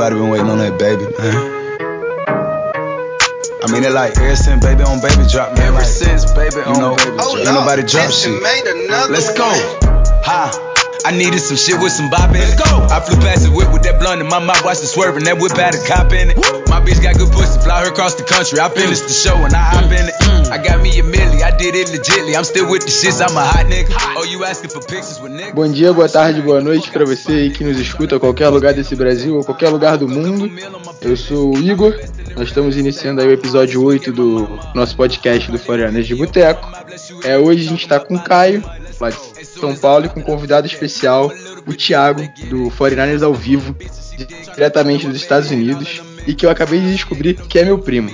Everybody been waiting on that baby, man. Uh-huh. I mean it like ever since baby on baby drop, man. Ever like, since baby you on know, baby drop. Ain't nobody drop shit. Let's go. Ha. I needed some shit with some bop in it. Go. I flew past the whip with that blunt in my mouth, watched it swerving. That whip had a cop in it. My bitch got good pussy, fly her across the country. I finished the show and I hop in it. I got me a milli, I did it legitly. I'm still with the shits, I'm a hot nigga. Oh, you asking for pictures with niggas? Bom dia, boa tarde, boa noite pra você aí que nos escuta a qualquer lugar desse Brasil ou qualquer lugar do mundo. Eu sou o Igor. Nós estamos iniciando aí o episódio 8 do nosso podcast do Foreigners de Boteco. É, hoje a gente tá com o Caio, lá de São Paulo, e com um convidado especial, o Thiago, do 49ers ao vivo, diretamente dos Estados Unidos, e que eu acabei de descobrir que é meu primo.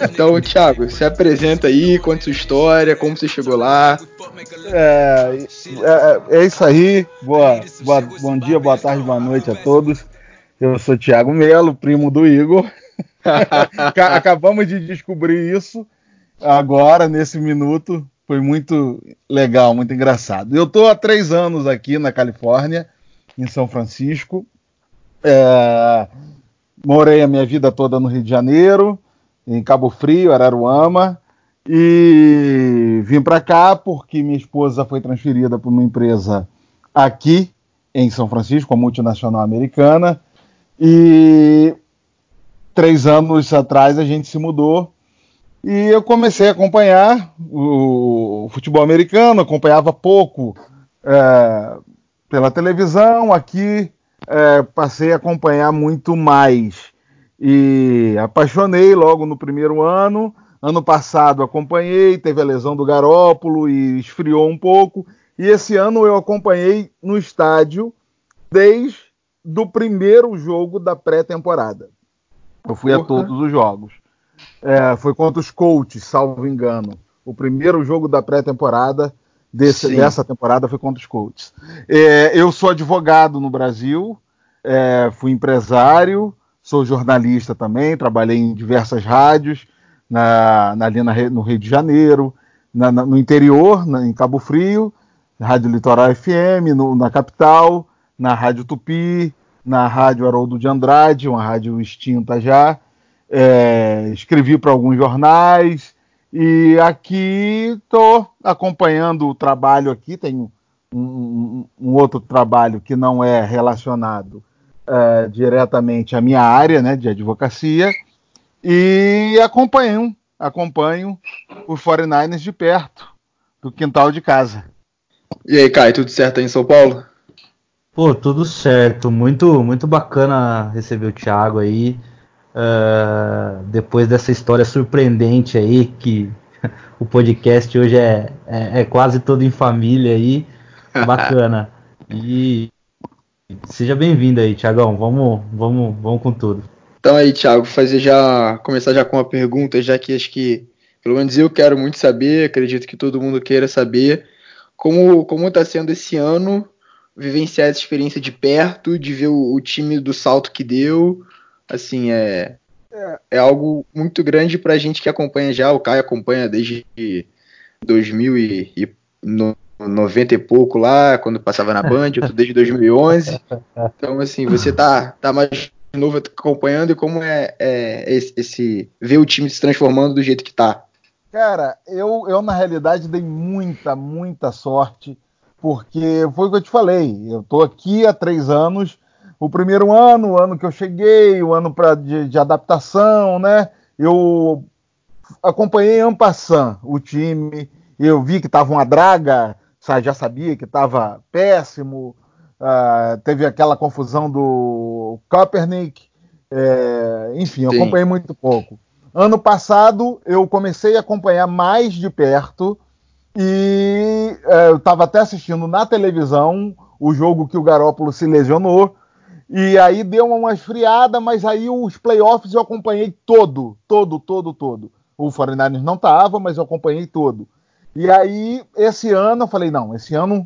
Então, Thiago, se apresenta aí, conta sua história, como você chegou lá. É, é, é isso aí. Boa, boa, bom dia, boa tarde, boa noite a todos. Eu sou Thiago Melo, primo do Igor. Acabamos de descobrir isso agora, nesse minuto. Foi muito legal, muito engraçado. Eu estou há três anos aqui na Califórnia, em São Francisco. É, morei a minha vida toda no Rio de Janeiro, em Cabo Frio, Araruama, e vim para cá porque minha esposa foi transferida para uma empresa aqui em São Francisco, a multinacional americana, e três anos atrás a gente se mudou e eu comecei a acompanhar o, o futebol americano, acompanhava pouco é, pela televisão, aqui é, passei a acompanhar muito mais e apaixonei logo no primeiro ano. Ano passado acompanhei, teve a lesão do Garópolo e esfriou um pouco. E esse ano eu acompanhei no estádio desde o primeiro jogo da pré-temporada. Eu fui Porra. a todos os jogos. É, foi contra os Colts, salvo engano. O primeiro jogo da pré-temporada dessa temporada foi contra os Colts. É, eu sou advogado no Brasil, é, fui empresário, sou jornalista também, trabalhei em diversas rádios, na, na, ali na, no Rio de Janeiro, na, na, no interior, em Cabo Frio, Rádio Litoral FM, no, na capital, na Rádio Tupi, na Rádio Haroldo de Andrade, uma rádio extinta já. É, escrevi para alguns jornais e aqui estou acompanhando o trabalho aqui. Tenho um, um, um, outro trabalho que não é relacionado é, diretamente à minha área né, de advocacia e acompanho, acompanho o 49ers de perto, do quintal de casa. E aí, Caio, tudo certo aí em São Paulo? Pô, tudo certo. Muito, muito bacana receber o Thiago aí. Uh, depois dessa história surpreendente aí, que o podcast hoje é, é, é quase todo em família aí. Bacana. E Seja bem-vindo aí, Tiagão. Vamos, vamos, vamos com tudo. Então aí, Thiago, fazer já começar já com uma pergunta, já que acho que pelo menos eu quero muito saber, acredito que todo mundo queira saber como como está sendo esse ano vivenciar essa experiência de perto, de ver o, o time do salto que deu, assim é é algo muito grande para a gente que acompanha já. O Caio acompanha desde 2009 90 e pouco lá, quando passava na Band, eu desde 2011. Então, assim, você tá, tá mais novo acompanhando e como é, é esse, esse, ver o time se transformando do jeito que tá? Cara, eu, eu na realidade dei muita, muita sorte, porque foi o que eu te falei. Eu tô aqui há três anos. O primeiro ano, o ano que eu cheguei, o ano pra, de, de adaptação, né? Eu acompanhei en passant o time, eu vi que tava uma draga, já sabia que estava péssimo. Uh, teve aquela confusão do Kaepernick. É, enfim, eu acompanhei muito pouco. Ano passado eu comecei a acompanhar mais de perto e é, eu estava até assistindo na televisão o jogo que o Garópolo se lesionou. E aí deu uma esfriada, mas aí os playoffs eu acompanhei todo, todo, todo, todo. O 49ers não estava, mas eu acompanhei todo. E aí, esse ano, eu falei, não, esse ano,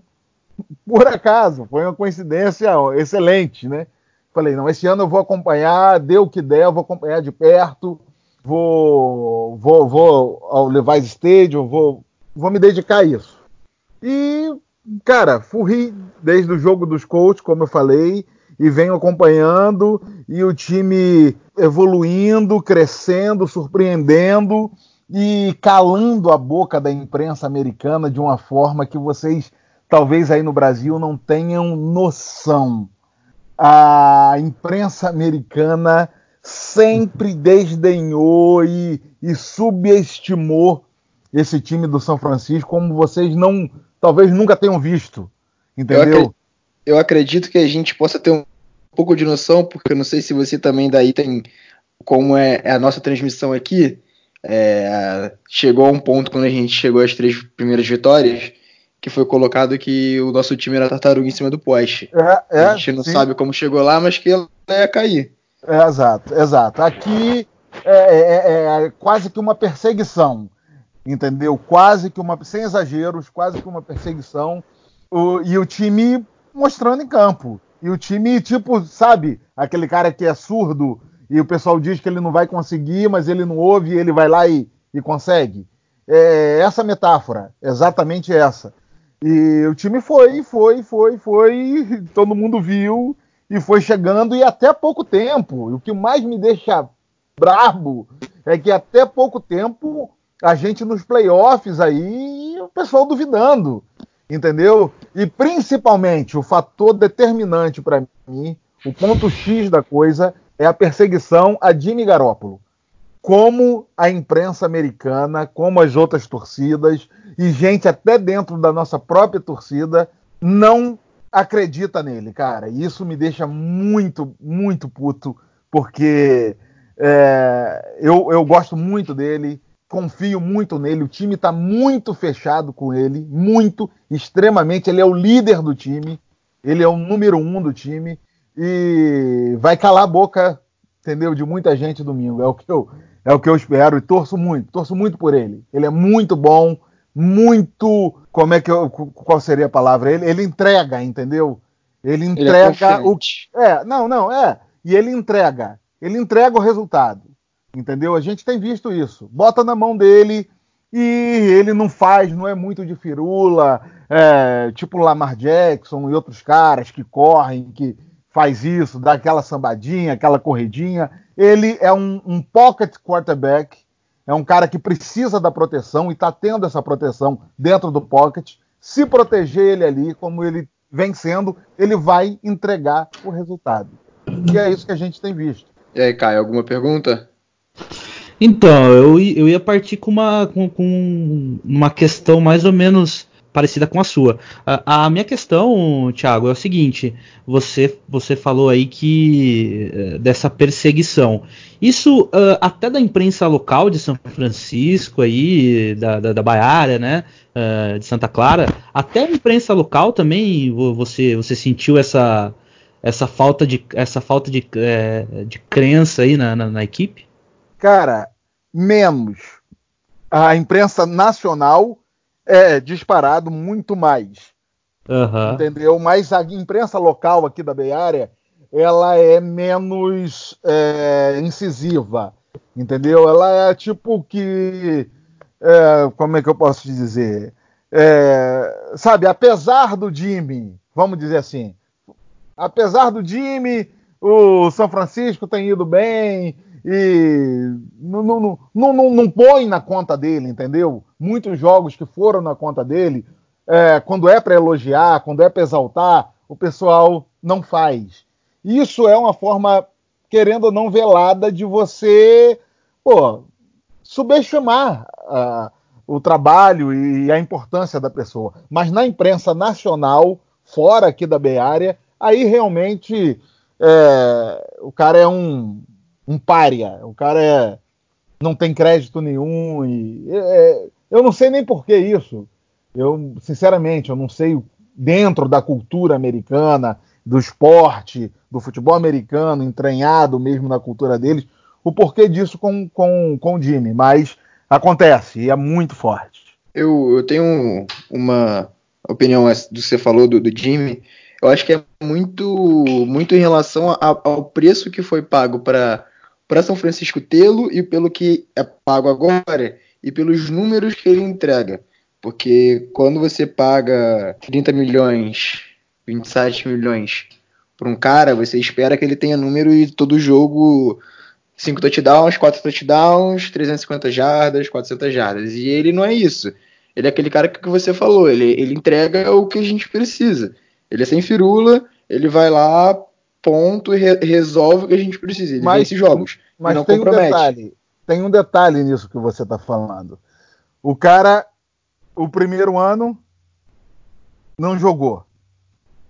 por acaso, foi uma coincidência excelente, né? Falei, não, esse ano eu vou acompanhar, dê o que der, eu vou acompanhar de perto, vou, vou, vou ao Levi's Stadium, vou, vou me dedicar a isso. E, cara, fui desde o jogo dos Colts, como eu falei, e venho acompanhando e o time evoluindo, crescendo, surpreendendo e calando a boca da imprensa americana de uma forma que vocês talvez aí no Brasil não tenham noção. A imprensa americana sempre desdenhou e, e subestimou esse time do São Francisco como vocês não talvez nunca tenham visto. Entendeu? Eu acredito, eu acredito que a gente possa ter um pouco de noção, porque eu não sei se você também daí tem como é, é a nossa transmissão aqui. É, chegou a um ponto quando a gente chegou às três primeiras vitórias que foi colocado que o nosso time era tartaruga em cima do poste. É, é, a gente não sim. sabe como chegou lá, mas que ela ia cair. É, exato, exato. Aqui é, é, é, quase que uma perseguição, entendeu? Quase que uma, sem exageros, quase que uma perseguição. O, e o time mostrando em campo. E o time, tipo, sabe, aquele cara que é surdo e o pessoal diz que ele não vai conseguir, mas ele não ouve e ele vai lá e, e consegue. É essa metáfora, exatamente essa. E o time foi, foi, foi, foi, todo mundo viu e foi chegando e até pouco tempo. O que mais me deixa brabo é que até pouco tempo a gente nos playoffs aí o pessoal duvidando, entendeu? E principalmente o fator determinante para mim, o ponto X da coisa é a perseguição a Jimmy Garoppolo como a imprensa americana, como as outras torcidas e gente até dentro da nossa própria torcida não acredita nele, cara. E isso me deixa muito, muito puto, porque é, eu, eu gosto muito dele, confio muito nele, o time está muito fechado com ele, muito, extremamente. Ele é o líder do time, ele é o número um do time e vai calar a boca, entendeu? De muita gente domingo. É o que eu, é o que eu espero e torço muito, torço muito por ele. Ele é muito bom, muito. Como é que eu, qual seria a palavra? Ele, ele entrega, entendeu? Ele entrega ele é o é, não, não, é. E ele entrega, ele entrega o resultado. Entendeu? A gente tem visto isso. Bota na mão dele e ele não faz, não é muito de firula, é, tipo Lamar Jackson e outros caras que correm, que faz isso, dá aquela sambadinha, aquela corridinha. Ele é um, um pocket quarterback, é um cara que precisa da proteção e está tendo essa proteção dentro do pocket. Se proteger ele ali, como ele vem sendo, ele vai entregar o resultado. E é isso que a gente tem visto. E aí, Caio, alguma pergunta? Então, eu, eu ia partir com uma, com, com uma questão mais ou menos parecida com a sua. A, a, minha questão, Thiago, é o seguinte: você, você falou aí que uh, dessa perseguição. Isso uh, até da imprensa local de São Francisco aí, da, da, da né? Uh, de Santa Clara, até a imprensa local também você, você sentiu essa, essa falta de, essa falta de, é, de crença aí na, na, na equipe? Cara, menos. A imprensa nacional é disparado muito mais. Uhum. Entendeu? Mas a imprensa local aqui da Bay Area, ela é menos é, incisiva. Entendeu? Ela é tipo que. É, como é que eu posso te dizer? É, sabe, apesar do Jimmy, vamos dizer assim, apesar do Jimmy, o São Francisco tem ido bem, e não, não, não, não, não põe na conta dele, entendeu? Muitos jogos que foram na conta dele, é, quando é para elogiar, quando é para exaltar, o pessoal não faz. Isso é uma forma, querendo ou não, velada de você pô, subestimar uh, o trabalho e a importância da pessoa. Mas na imprensa nacional, fora aqui da Area, aí realmente é, o cara é um um pária. O cara é, não tem crédito nenhum. E, é, eu não sei nem por que isso. Eu, sinceramente, eu não sei dentro da cultura americana, do esporte, do futebol americano, entranhado mesmo na cultura deles, o porquê disso com, com, com o Jimmy. Mas acontece e é muito forte. Eu, eu tenho uma opinião do que você falou do, do Jimmy. Eu acho que é muito, muito em relação a, ao preço que foi pago para para São Francisco tê-lo e pelo que é pago agora e pelos números que ele entrega. Porque quando você paga 30 milhões, 27 milhões Para um cara, você espera que ele tenha número e todo jogo 5 touchdowns, 4 touchdowns, 350 jardas, 400 jardas. E ele não é isso. Ele é aquele cara que você falou, ele, ele entrega o que a gente precisa. Ele é sem firula, ele vai lá, ponto, e re resolve o que a gente precisa. Ele mas, vence jogos. Mas não tem compromete. um detalhe. Tem um detalhe nisso que você está falando. O cara, o primeiro ano, não jogou,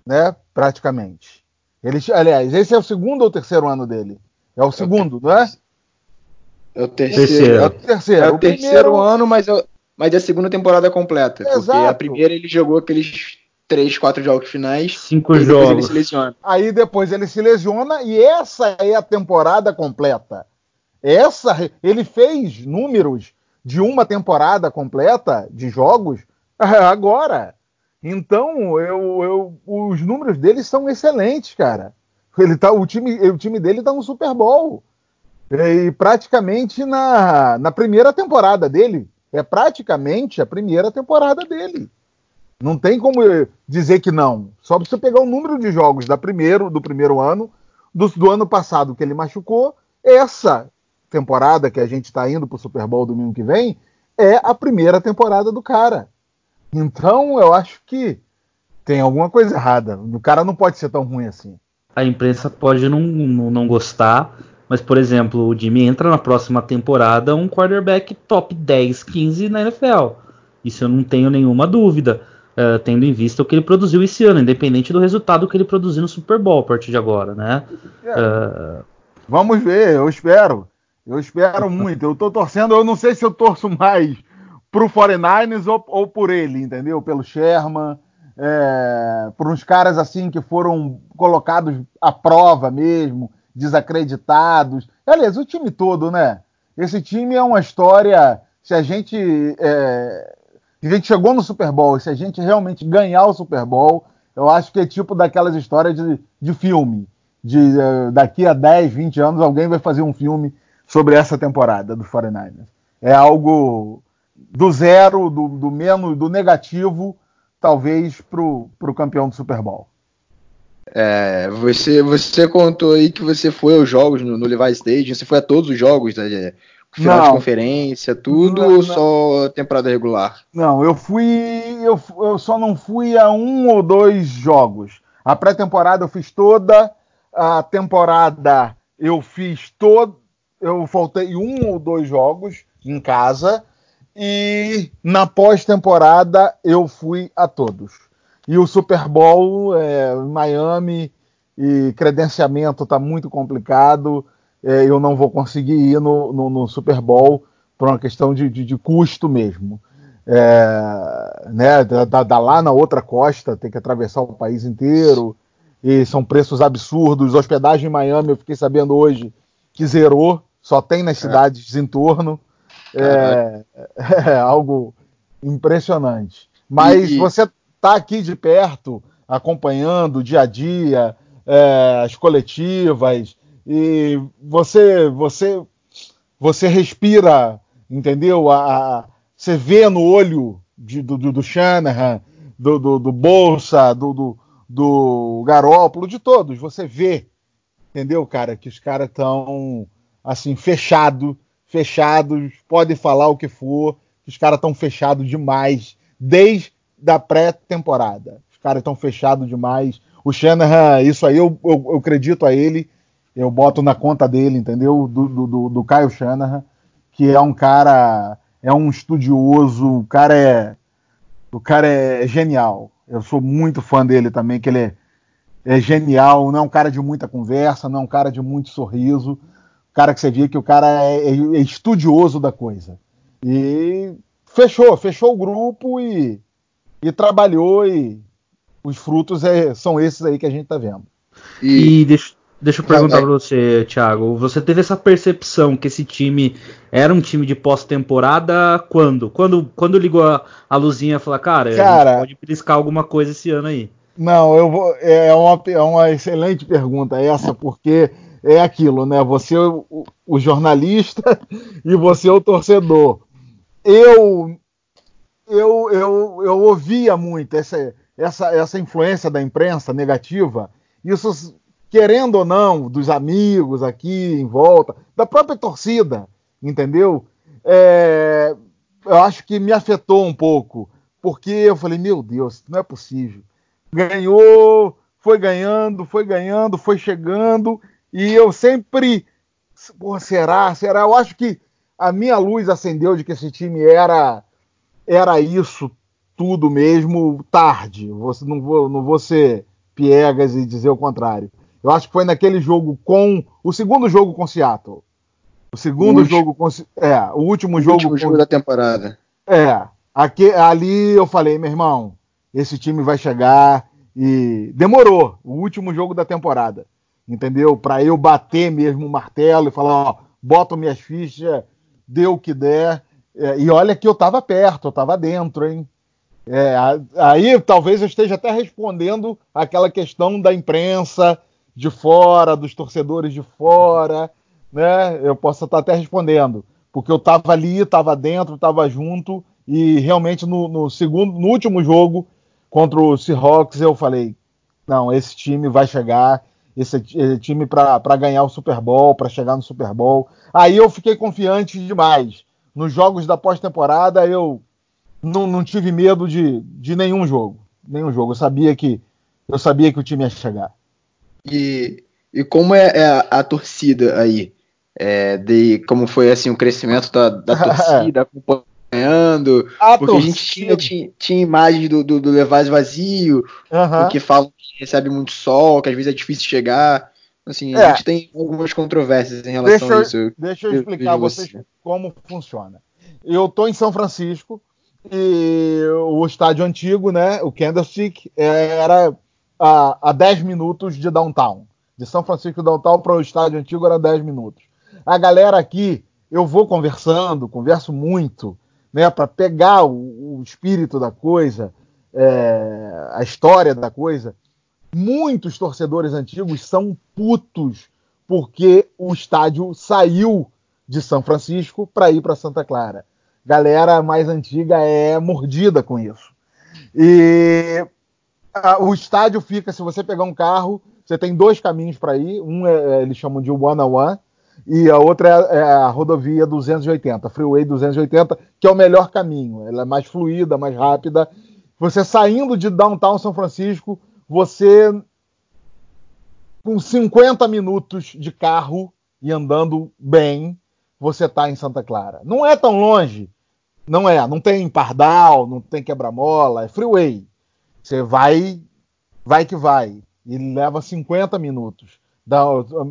né? Praticamente. Ele, aliás, esse é o segundo ou terceiro ano dele? É o segundo, não é? É o terceiro. É o terceiro, é o terceiro primeiro... ano, mas, eu, mas é a segunda temporada completa. Exato. Porque a primeira ele jogou aqueles três, quatro jogos finais. Cinco jogos. ele se lesiona. Aí depois ele se lesiona e essa é a temporada completa. Essa, ele fez números de uma temporada completa de jogos agora. Então, eu, eu, os números dele são excelentes, cara. Ele tá, o, time, o time dele está no Super Bowl. E praticamente na, na primeira temporada dele. É praticamente a primeira temporada dele. Não tem como dizer que não. Só você pegar o número de jogos da primeiro, do primeiro ano, do, do ano passado que ele machucou, essa temporada que a gente está indo para o Super Bowl domingo que vem é a primeira temporada do cara. Então eu acho que tem alguma coisa errada. O cara não pode ser tão ruim assim. A imprensa pode não, não, não gostar, mas por exemplo, o Jimmy entra na próxima temporada um quarterback top 10, 15 na NFL. Isso eu não tenho nenhuma dúvida. Uh, tendo em vista o que ele produziu esse ano, independente do resultado que ele produziu no Super Bowl a partir de agora, né? É. Uh... Vamos ver, eu espero. Eu espero muito. Eu tô torcendo, eu não sei se eu torço mais pro 49ers ou, ou por ele, entendeu? Pelo Sherman, é, por uns caras assim que foram colocados à prova mesmo, desacreditados. Aliás, o time todo, né? Esse time é uma história. Se a gente. É, a gente chegou no Super Bowl, se a gente realmente ganhar o Super Bowl, eu acho que é tipo daquelas histórias de, de filme. De uh, daqui a 10, 20 anos, alguém vai fazer um filme sobre essa temporada do 49ers. É algo do zero, do, do menos, do negativo, talvez, para o campeão do Super Bowl. É, você, você contou aí que você foi aos jogos no, no Levi Stadium, você foi a todos os jogos, né? Final não, de conferência, tudo, não, ou só temporada regular? Não, eu fui. Eu, eu só não fui a um ou dois jogos. A pré-temporada eu fiz toda, a temporada eu fiz todo, eu faltei um ou dois jogos em casa e na pós-temporada eu fui a todos. E o Super Bowl é, Miami e credenciamento está muito complicado. É, eu não vou conseguir ir no, no, no Super Bowl por uma questão de, de, de custo mesmo. É, né, da, da, lá na outra costa, tem que atravessar o país inteiro, e são preços absurdos. Hospedagem em Miami, eu fiquei sabendo hoje que zerou só tem nas é. cidades em torno. É, é, algo impressionante. Mas e, você está aqui de perto, acompanhando o dia a dia, é, as coletivas, e você, você, você respira, entendeu? A, a você vê no olho de, do, do, do Shanahan, do, do, do Bolsa, do, do, do Garópolo, de todos. Você vê, entendeu, cara, que os caras estão assim, fechado, fechados, podem falar o que for, os caras estão fechados demais, desde a pré-temporada. Os caras estão fechados demais. O Shanahan, isso aí eu, eu, eu, acredito a ele, eu boto na conta dele, entendeu? Do, do, do Caio Shanahan, que é um cara, é um estudioso, o cara é, o cara é genial. Eu sou muito fã dele também, que ele é, é genial, não é um cara de muita conversa, não é um cara de muito sorriso, cara que você via que o cara é, é, é estudioso da coisa. E fechou, fechou o grupo e, e trabalhou e os frutos é, são esses aí que a gente está vendo. E, e deixa, deixa eu perguntar para você, Thiago, você teve essa percepção que esse time era um time de pós-temporada quando? Quando, quando ligou a, a luzinha e falou, cara, cara pode beliscar alguma coisa esse ano aí? Não, eu vou. É uma, é uma excelente pergunta essa, porque é aquilo, né? Você o, o jornalista e você o torcedor. Eu eu, eu, eu ouvia muito essa, essa, essa influência da imprensa negativa isso, querendo ou não, dos amigos aqui em volta, da própria torcida, entendeu? É, eu acho que me afetou um pouco, porque eu falei, meu Deus, não é possível. Ganhou, foi ganhando, foi ganhando, foi chegando, e eu sempre, pô, será, será? Eu acho que a minha luz acendeu de que esse time era era isso tudo mesmo tarde. não, vou, não vou ser piegas e dizer o contrário. Eu acho que foi naquele jogo com. O segundo jogo com Seattle. O segundo o jogo com. É, o último o jogo. último jogo da temporada. É. Aqui, ali eu falei, meu irmão, esse time vai chegar e. Demorou. O último jogo da temporada. Entendeu? Para eu bater mesmo o martelo e falar, ó, boto minhas fichas, dê o que der. É, e olha que eu tava perto, eu tava dentro, hein? É, aí talvez eu esteja até respondendo aquela questão da imprensa de fora, dos torcedores de fora, né? Eu posso estar até respondendo, porque eu estava ali, estava dentro, estava junto e realmente no, no, segundo, no último jogo contra o Seahawks eu falei, não, esse time vai chegar, esse, esse time para ganhar o Super Bowl, para chegar no Super Bowl. Aí eu fiquei confiante demais. Nos jogos da pós-temporada eu não, não tive medo de, de nenhum jogo. Nenhum jogo. Eu sabia que eu sabia que o time ia chegar. E, e como é, é a, a, torcida aí? É, de como foi assim o crescimento da, da torcida acompanhando? A porque torcida. a gente tinha, tinha, tinha imagens do, do, do Levaz vazio, uhum. porque falam que recebe muito sol, que às vezes é difícil chegar. Assim, é. a gente tem algumas controvérsias em relação deixa, a isso. Deixa eu explicar a vocês como funciona. Eu estou em São Francisco, e o estádio antigo, né, o Candlestick, era a, a 10 minutos de downtown. De São Francisco downtown para o estádio antigo era 10 minutos. A galera aqui, eu vou conversando, converso muito, né, para pegar o, o, espírito da coisa, é, a história da coisa. Muitos torcedores antigos são putos porque o estádio saiu de São Francisco para ir para Santa Clara galera mais antiga é mordida com isso. E o estádio fica, se você pegar um carro, você tem dois caminhos para ir. Um é, é, eles chamam de one on one e a outra é, é, a rodovia 280, Freeway 280, que é o melhor caminho. Ela é mais fluida, mais rápida. Você saindo de downtown São Francisco, você com 50 minutos de carro e andando bem, você está em Santa Clara. Não é tão longe, não é, não tem pardal, não tem quebra-mola, é freeway. Você vai, vai que vai. E leva 50 minutos. Dá,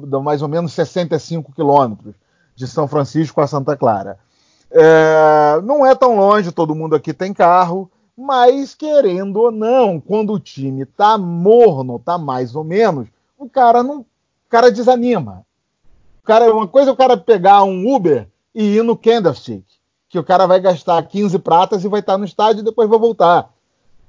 dá mais ou menos 65 quilômetros de São Francisco a Santa Clara. É, não é tão longe, todo mundo aqui tem carro, mas querendo ou não, quando o time tá morno, tá mais ou menos, o cara não, o cara desanima. O cara, uma coisa é o cara pegar um Uber e ir no Candlestick que o cara vai gastar 15 pratas e vai estar no estádio e depois vai voltar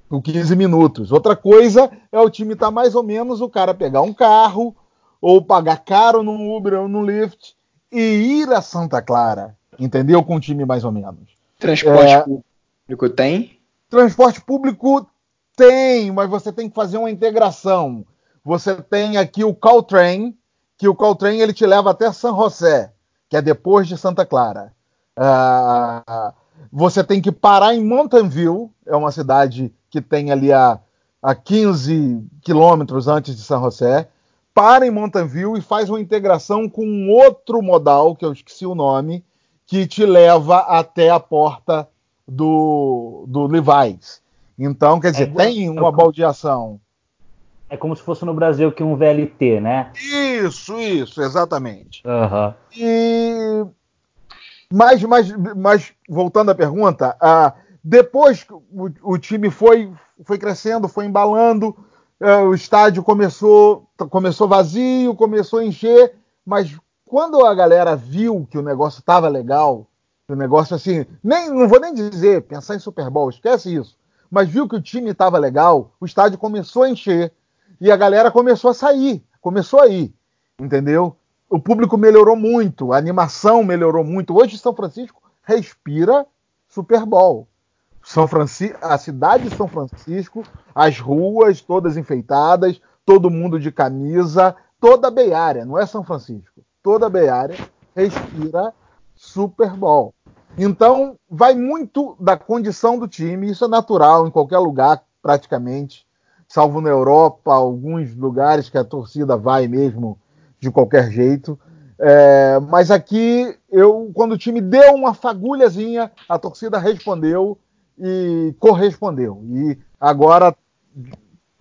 com 15 minutos. Outra coisa é o time estar tá mais ou menos o cara pegar um carro ou pagar caro num Uber ou no Lyft e ir a Santa Clara, entendeu? Com um time mais ou menos. Transporte é... público tem? Transporte público tem, mas você tem que fazer uma integração. Você tem aqui o Caltrain, que o Caltrain ele te leva até San José, que é depois de Santa Clara. Uh, você tem que parar em Mountain View, é uma cidade que tem ali a, a 15 quilômetros antes de São José. Para em Mountain View e faz uma integração com um outro modal, que eu esqueci o nome, que te leva até a porta do, do Levi's. Então, quer dizer, é, tem uma é, baldeação. É como se fosse no Brasil que um VLT, né? Isso, isso, exatamente. Uhum. E mas, mas, mas voltando à pergunta, depois o, o, time foi, foi crescendo, foi embalando, é, o estádio começou, começou vazio, começou a encher, mas quando a galera viu que o negócio estava legal, o negócio assim, nem, não vou nem dizer, pensar em Super Bowl, esquece isso, mas viu que o time estava legal, o estádio começou a encher e a galera começou a sair, começou a ir, entendeu? O público melhorou muito, a animação melhorou muito. Hoje São Francisco respira Super Bowl. São Francisco, a cidade de São Francisco, as ruas todas enfeitadas, todo mundo de camisa, toda a Bay Area, não é São Francisco, toda a Bay Area respira Super Bowl. Então, vai muito da condição do time, isso é natural em qualquer lugar, praticamente, salvo na Europa, alguns lugares que a torcida vai mesmo de qualquer jeito. É, mas aqui, eu, quando o time deu uma fagulhazinha, a torcida respondeu e correspondeu. E agora,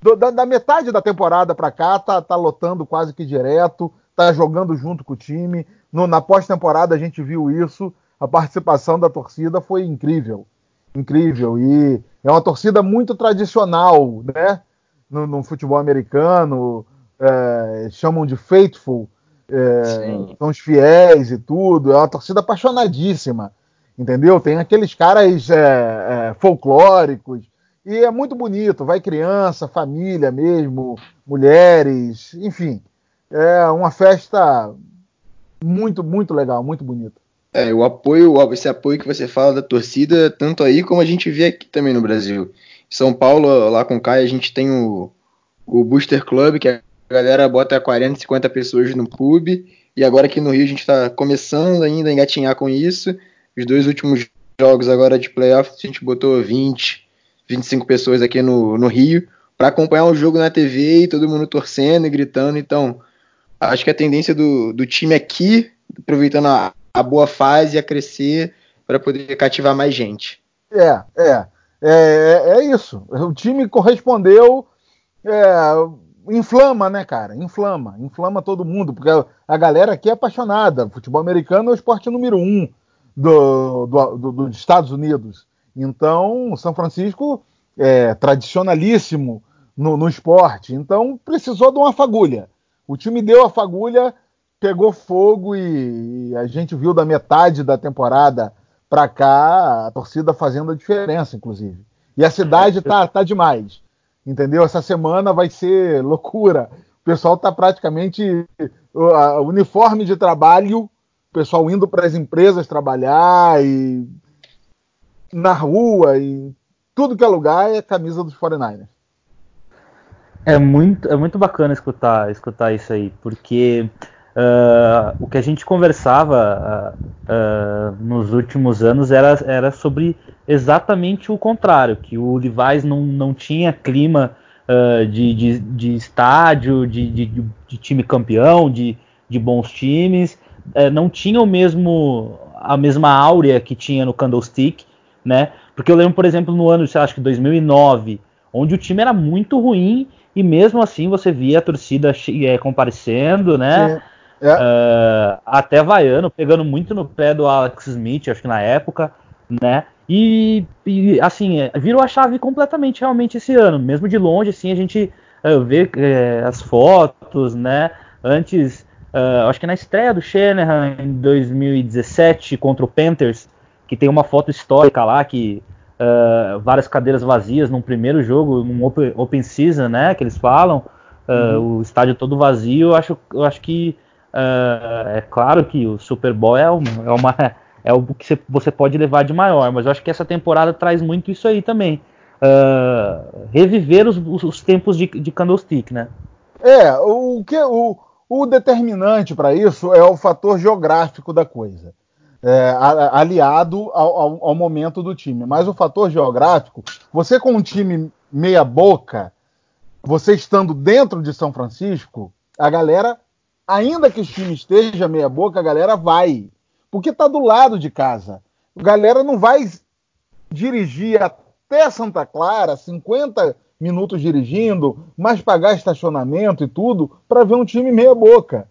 do, da, da, metade da temporada para cá, tá, tá lotando quase que direto, tá jogando junto com o time. No, na pós-temporada a gente viu isso. A participação da torcida foi incrível. Incrível. E é uma torcida muito tradicional, né? No, no futebol americano, é, chamam de faithful é, são os fiéis e tudo. É uma torcida apaixonadíssima, entendeu? Tem aqueles caras é, é, folclóricos e é muito bonito. Vai criança, família mesmo, mulheres, enfim. É uma festa muito, muito legal, muito bonita. É, o apoio, esse apoio que você fala da torcida, tanto aí como a gente vê aqui também no Brasil. Em São Paulo, lá com o Caio, a gente tem o, o Booster Club, que é a galera bota 40, 50 pessoas no clube. E agora aqui no Rio a gente está começando ainda a engatinhar com isso. Os dois últimos jogos agora de playoff a gente botou 20, 25 pessoas aqui no, no Rio para acompanhar o jogo na TV e todo mundo torcendo e gritando. Então, acho que a tendência do, do time aqui, aproveitando a, a boa fase, a crescer para poder cativar mais gente. É, é, é, é isso. O time correspondeu. É, inflama, né, cara? Inflama, inflama todo mundo, porque a galera aqui é apaixonada. Futebol americano é o esporte número um do, do, do, dos Estados Unidos. Então, São Francisco é tradicionalíssimo no, no, esporte. Então, precisou de uma fagulha. O time deu a fagulha, pegou fogo e, e a gente viu da metade da temporada para cá a torcida fazendo a diferença, inclusive. E a cidade tá, tá demais entendeu? Essa semana vai ser loucura. O pessoal está praticamente uh, uniforme de trabalho, o pessoal indo para as empresas trabalhar e na rua e tudo que é lugar é camisa dos 49ers. É muito, é muito bacana escutar, escutar isso aí, porque Uh, o que a gente conversava uh, uh, nos últimos anos era, era sobre exatamente o contrário, que o Levi's não, não tinha clima de, de, de, estádio, de, de, de, time campeão, de, de bons times, não tinha o mesmo a mesma áurea que tinha no Candlestick, né? Porque eu lembro, por exemplo, no ano, acho que 2009, onde o time era muito ruim e mesmo assim você via a torcida é, comparecendo, né? É. Uh, até vaiano, pegando muito no pé do Alex Smith, acho que na época, né? E, e assim, é, virou a chave completamente realmente esse ano. Mesmo de longe, assim, a gente uh, vê uh, as fotos, né? Antes, uh, acho que na estreia do Shanahan em 2017 contra o Panthers, que tem uma foto histórica lá que várias cadeiras vazias num primeiro jogo, num open, open season, né? Que eles falam, uhum. o estádio todo vazio. Eu acho, eu acho que é claro que o Super Bowl é, uma, é, uma, é o que você pode levar de maior, mas eu acho que essa temporada traz muito isso aí também. Uh, reviver os, os, os, tempos de, de Candlestick, né? É, o, que, o, o determinante para isso é o fator geográfico da coisa. É, aliado ao, ao, ao, momento do time. Mas o fator geográfico, você com um time meia boca, você estando dentro de São Francisco, a galera ainda que o time esteja meia boca, a galera vai. Porque tá do lado de casa. A galera não vai dirigir até Santa Clara, 50 minutos dirigindo, mais pagar estacionamento e tudo, para ver um time meia boca.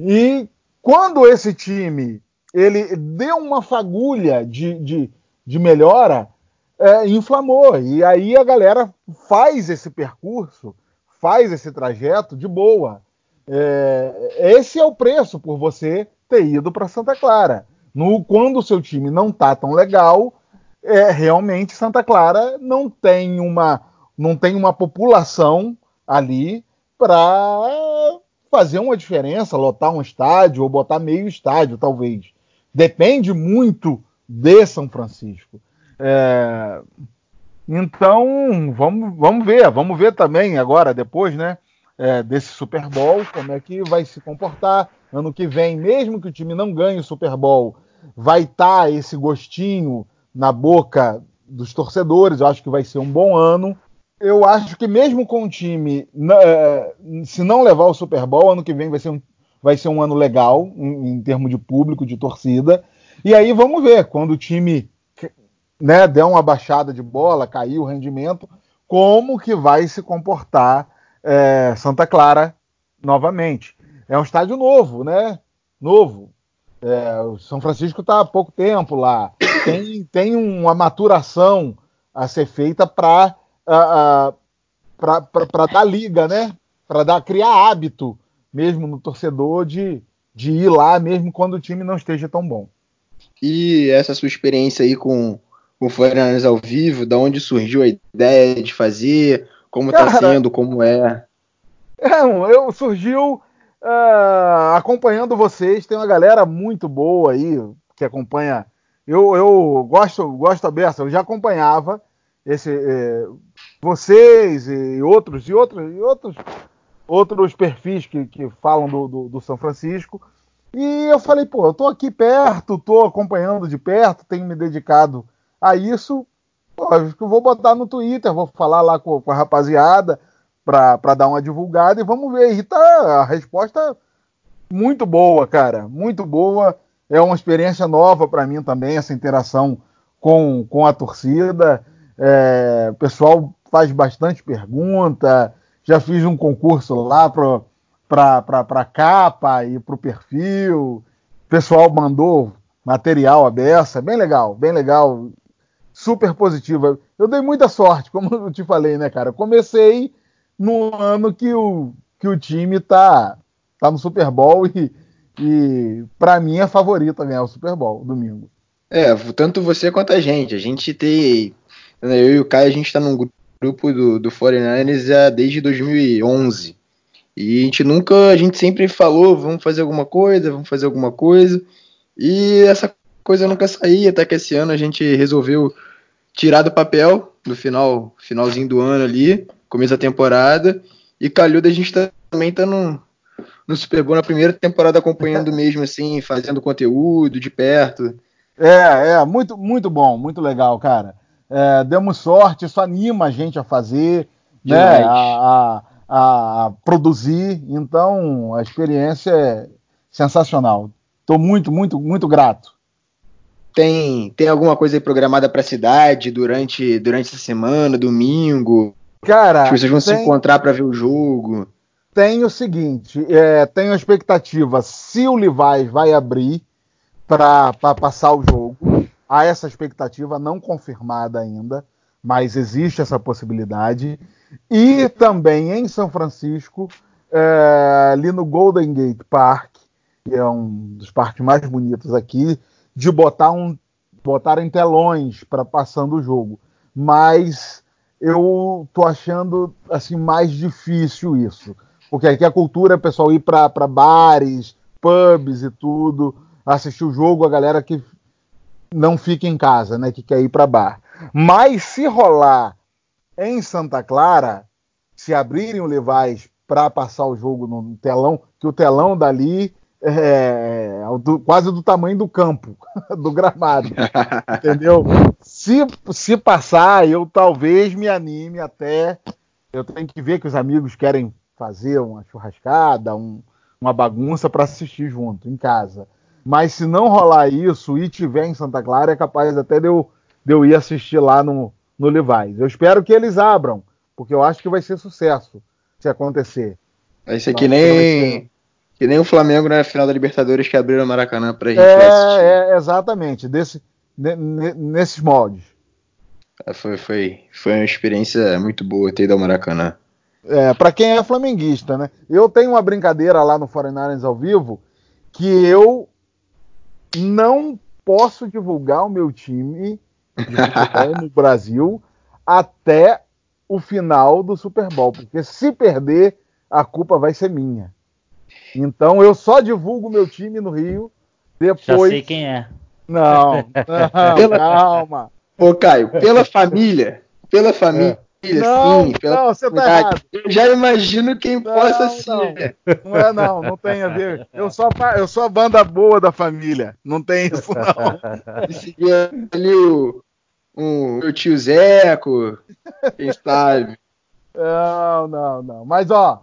E quando esse time ele deu uma fagulha de, de, de melhora, é, inflamou. E aí a galera faz esse percurso, faz esse trajeto de boa. É, esse é o preço por você ter ido para Santa Clara. No, quando o seu time não tá tão legal, é, realmente Santa Clara não tem uma, não tem uma população ali para fazer uma diferença, lotar um estádio ou botar meio estádio, talvez. Depende muito de São Francisco. É, então, vamos, vamos ver, vamos ver também agora, depois, né? É, desse Super Bowl, como é que vai se comportar. Ano que vem, mesmo que o time não ganhe o Super Bowl, vai estar tá esse gostinho na boca dos torcedores. Eu acho que vai ser um bom ano. Eu acho que mesmo com o time, é, se não levar o Super Bowl, ano que vem vai ser um, vai ser um ano legal em, em termos de público, de torcida. E aí vamos ver, quando o time né, der uma baixada de bola, cair o rendimento, como que vai se comportar é, Santa Clara novamente. É um estádio novo, né? Novo. É, o São Francisco está há pouco tempo lá. Tem, tem uma maturação a ser feita para dar liga, né? Para dar criar hábito mesmo no torcedor de, de ir lá mesmo quando o time não esteja tão bom. E essa sua experiência aí com o Fernandes ao vivo, da onde surgiu a ideia de fazer, como está sendo, como é? É, eu surgiu uh, acompanhando vocês, tem uma galera muito boa aí que acompanha. Eu, eu gosto, gosto aberto, eu já acompanhava esse, eh, vocês e outros, e outros, e outros, outros perfis que, que falam do, do, do São Francisco. E eu falei, pô, eu tô aqui perto, tô acompanhando de perto, tenho me dedicado a isso. Eu vou botar no Twitter, vou falar lá com, com a rapaziada para dar uma divulgada e vamos ver. E tá a resposta muito boa, cara, muito boa. É uma experiência nova para mim também, essa interação com, com a torcida. É, o pessoal faz bastante pergunta. Já fiz um concurso lá para capa e para o perfil. O pessoal mandou material aberto, bem legal, bem legal super positiva. Eu dei muita sorte, como eu te falei, né, cara? comecei no ano que o, que o time tá, tá no Super Bowl e, e para mim é favorito a ganhar o Super Bowl domingo. É, tanto você quanto a gente. A gente tem. Eu e o Caio, a gente tá num grupo do, do 49ers já desde 2011. E a gente nunca, a gente sempre falou, vamos fazer alguma coisa, vamos fazer alguma coisa. E essa coisa nunca saía, até que esse ano a gente resolveu tirar do papel no final, finalzinho do ano ali, começo da temporada, e calhou da gente também tá no, no Super Bowl na primeira temporada acompanhando mesmo, assim, fazendo conteúdo de perto. É, é, muito, muito bom, muito legal, cara. É, demos sorte, isso anima a gente a fazer, né, a, a, a, produzir, então a experiência é sensacional. Estou muito, muito, muito grato. Tem, tem alguma coisa programada para a cidade durante, durante essa semana, domingo? Cara, que vocês vão tem, se encontrar para ver o jogo? Tem o seguinte, é, tenho a expectativa se o Levi's vai abrir para passar o jogo. Há essa expectativa não confirmada ainda, mas existe essa possibilidade. E também em São Francisco, é, ali no Golden Gate Park, que é um dos parques mais bonitos aqui, de botar um botar em telões para passando o jogo, mas eu tô achando assim mais difícil isso, porque aqui a cultura é pessoal ir para bares, pubs e tudo, assistir o jogo, a galera que não fica em casa, né, que quer ir para bar. Mas se rolar em Santa Clara, se abrirem o Levais para passar o jogo no telão, que o telão dali é, do, quase do tamanho do campo, do gramado. entendeu? Se, se passar, eu talvez me anime até. Eu tenho que ver que os amigos querem fazer uma churrascada, um, uma bagunça para assistir junto, em casa. Mas se não rolar isso e tiver em Santa Clara, é capaz até de eu, de eu ir assistir lá no, no Levi's. Eu espero que eles abram, porque eu acho que vai ser sucesso se acontecer. Vai ser que nem que nem o Flamengo na final da Libertadores que abriram o Maracanã pra gente é, assistir. É, exatamente, desse, nesses moldes. É, foi, foi, foi uma experiência muito boa ter ido ao Maracanã. É, para quem é flamenguista, né? Eu tenho uma brincadeira lá no Foreigners ao vivo que eu não posso divulgar o meu time no Brasil até o final do Super Bowl, porque se perder, a culpa vai ser minha. Então eu só divulgo meu time no Rio depois. Já sei quem é. Não, não pela... calma. Ô, Caio, pela família, pela família, não, não, você tá errado. Eu já imagino quem não, possa ser. Não. não é não, não tem a ver. Eu sou, a, eu sou a banda boa da família. Não tem isso não. Seguia ali o, o meu tio Zeco, quem sabe. Não, não, não. Mas ó,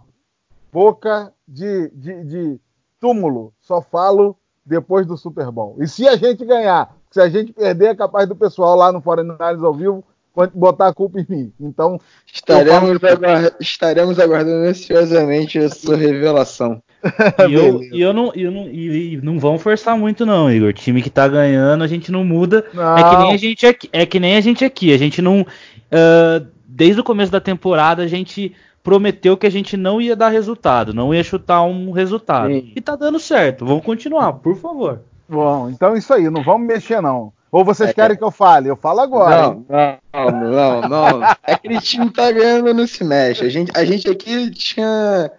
boca de, de, de túmulo. Só falo depois do Super Bowl. E se a gente ganhar, se a gente perder, é capaz do pessoal lá no Foreigners ao vivo botar a culpa em mim. Então, estaremos, aguard... estaremos aguardando ansiosamente a sua revelação. e, eu, e, eu não, eu não, e, não vão forçar muito, não, Igor. Time que tá ganhando, a gente não muda. Não. É que nem a gente aqui. É que nem a gente aqui. A gente não. Uh, desde o começo da temporada, a gente prometeu que a gente não ia dar resultado, não ia chutar um resultado. Sim. E tá dando certo. Vamos continuar, por favor. Bom, então isso aí, não vamos mexer, não. Ou vocês é, querem que eu fale? Eu falo agora. Não, não, não, não. Aquele time tá ganhando, não se mexe. A gente, a gente aqui tinha.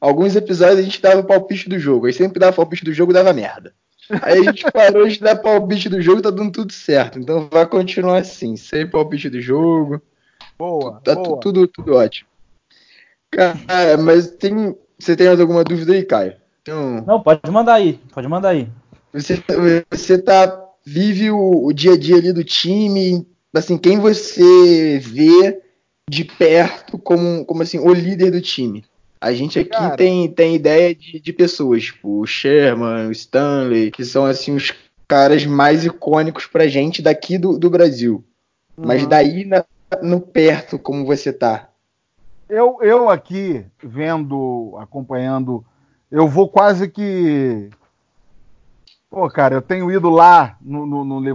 Alguns episódios a gente dava palpite do jogo. Aí sempre dava palpite do jogo dava merda. Aí a gente parou de dar palpite do jogo e tá dando tudo certo. Então vai continuar assim. Sem palpite do jogo. Boa. Tá boa. Tudo, tudo ótimo. Cara, mas tem. Você tem mais alguma dúvida aí, Caio? Então, Não, pode mandar aí. Pode mandar aí. Você, você tá vive o, o, dia a dia ali do time, assim, quem você vê de perto como, como assim, o líder do time. A gente aqui Cara. tem, tem ideia de, de pessoas, tipo o Sherman, o Stanley, que são assim os caras mais icônicos pra gente daqui do, do Brasil. Uhum. Mas daí na, no perto, como você tá? Eu, eu aqui, vendo, acompanhando, eu vou quase que Pô, cara, eu tenho ido lá no, no, no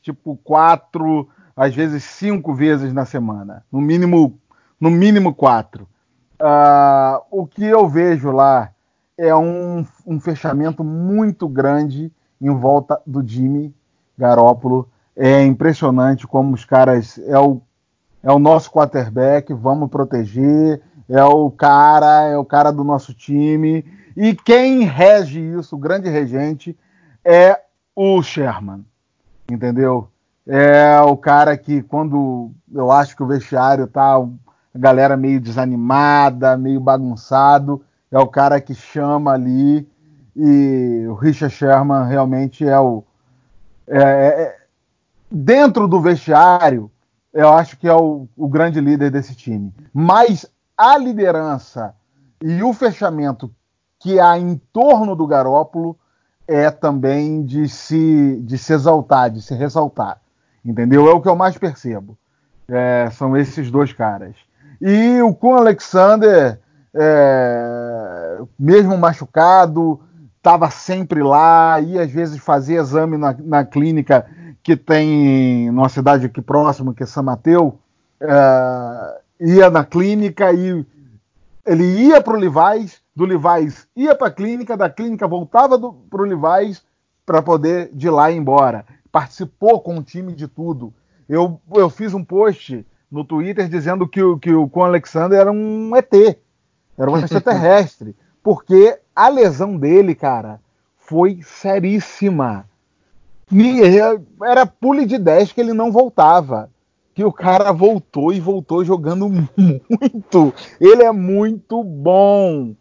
tipo quatro, às vezes cinco vezes na semana, no mínimo, no mínimo quatro. Uh, o que eu vejo lá é um, um, fechamento muito grande em volta do Jimmy Garópolo. É impressionante como os caras é o, é o nosso quarterback, vamos proteger, é o cara, é o cara do nosso time. E quem rege isso, o grande regente, é o Sherman, entendeu? É o cara que quando eu acho que o vestiário tá a galera meio desanimada, meio bagunçado, é o cara que chama ali e o Richard Sherman realmente é o é, é, é dentro do vestiário eu acho que é o, o grande líder desse time. Mas a liderança e o fechamento que há em torno do Garópolo é também de se, de se exaltar, de se ressaltar. Entendeu? É o que eu mais percebo. É, são esses dois caras. E o Kun Alexander, é, mesmo machucado, estava sempre lá, e às vezes fazia exame na, na, clínica que tem numa cidade aqui próximo, que é São Mateus, é, ia na clínica e ele ia para o Levi's, do Levi's ia para a clínica, da clínica voltava para o Levi's para poder de lá ir embora. Participou com o time de tudo. Eu, eu fiz um post no Twitter dizendo que, o, que o Con Alexander era um ET, era um extraterrestre, porque a lesão dele, cara, foi seríssima. Era pule de 10 que ele não voltava que o cara voltou e voltou jogando muito. Ele é muito bom.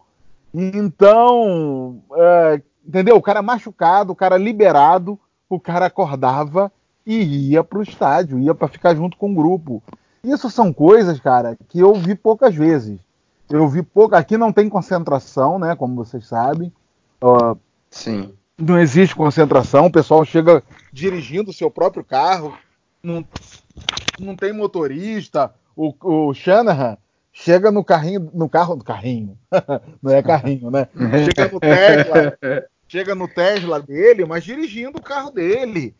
Então, é, entendeu? O cara machucado, o cara liberado, o cara acordava e ia para o estádio, ia para ficar junto com o grupo. Isso são coisas, cara, que eu vi poucas vezes. Eu vi pouco. Aqui não tem concentração, né? Como vocês sabem. Uh, Sim. Não existe concentração. O pessoal chega dirigindo o seu próprio carro. Não, não tem motorista. O, o Shanahan chega no carrinho, no carro, no carrinho, não é carrinho, né? Chega no Tesla, chega no Tesla dele, mas dirigindo o carro dele.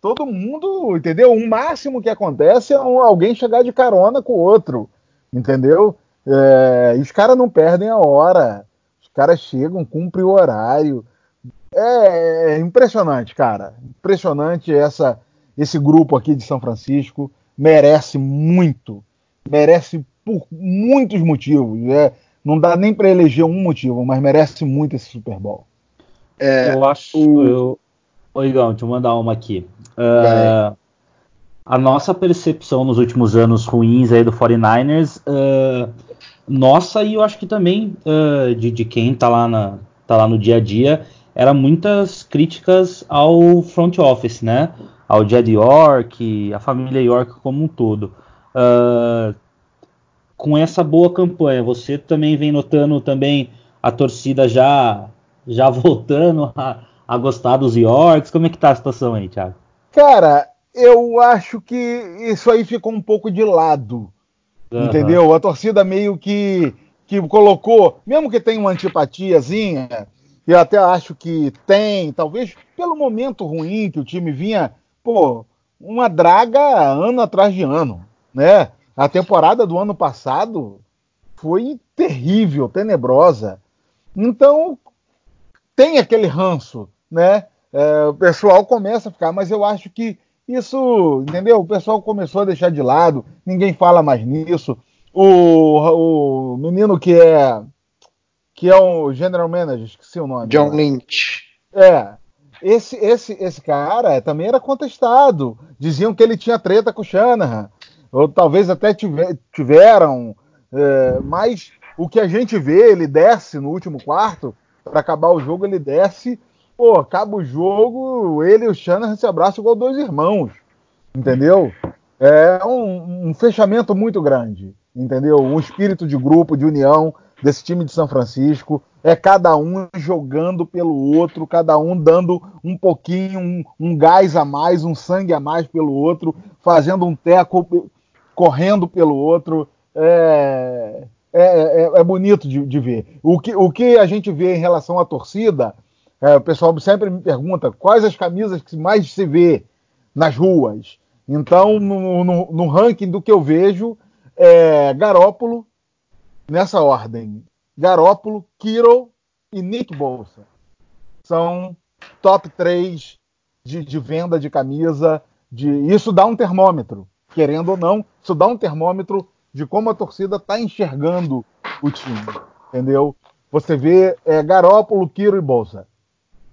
Todo mundo, entendeu? O máximo que acontece é alguém chegar de carona com o outro, entendeu? É, os caras não perdem a hora, os caras chegam, cumprem o horário. É, é impressionante, cara. Impressionante essa, esse grupo aqui de São Francisco. Merece muito, merece por muitos motivos. É, não dá nem para eleger um motivo, mas merece muito esse Super Bowl. É, eu acho. O... Eu... Ô, Igão, deixa eu mandar uma aqui. Uh, a nossa percepção nos últimos anos ruins aí do 49ers, uh, nossa e eu acho que também uh, de, de, quem está lá, na, tá lá no dia a dia, era muitas críticas ao front office, né? Ao Jed York, a família York como um todo. Uh, com essa boa campanha, você também vem notando também a torcida já já voltando a, a gostar dos Yorks? Como é que tá a situação aí, Thiago? Cara, eu acho que isso aí ficou um pouco de lado. Uhum. Entendeu? A torcida meio que, que colocou, mesmo que tenha uma antipatiazinha, eu até acho que tem, talvez pelo momento ruim que o time vinha, pô, uma draga ano atrás de ano, né? A temporada do ano passado foi terrível, tenebrosa. Então, tem aquele ranço, né? É, o pessoal começa a ficar, mas eu acho que isso, entendeu? O pessoal começou a deixar de lado, ninguém fala mais nisso. O, o menino que é que é o general manager, esqueci o nome. John Lynch. É. Esse, esse, esse cara também era contestado. Diziam que ele tinha treta com o Shanahan. Ou talvez até tiver, tiveram. É, mas o que a gente vê, ele desce no último quarto, para acabar o jogo, ele desce pô, acaba o jogo, ele e o Shanahan se abraçam igual dois irmãos, entendeu? É um, um, fechamento muito grande, entendeu? Um espírito de grupo, de união desse time de São Francisco. É cada um jogando pelo outro, cada um dando um pouquinho, um, um gás a mais, um sangue a mais pelo outro, fazendo um teco, correndo pelo outro. É, é, é, é bonito de, de, ver. O que, o que a gente vê em relação à torcida é, o pessoal sempre me pergunta quais as camisas que mais se vê nas ruas. Então, no, no, no ranking do que eu vejo, é Garópolo, nessa ordem. Garópolo, Kiro e Nick Bolsa. São top 3 de, de venda de camisa. De, isso dá um termômetro, querendo ou não, isso dá um termômetro de como a torcida está enxergando o time. Entendeu? Você vê é, Garópolo, Kiro e Bolsa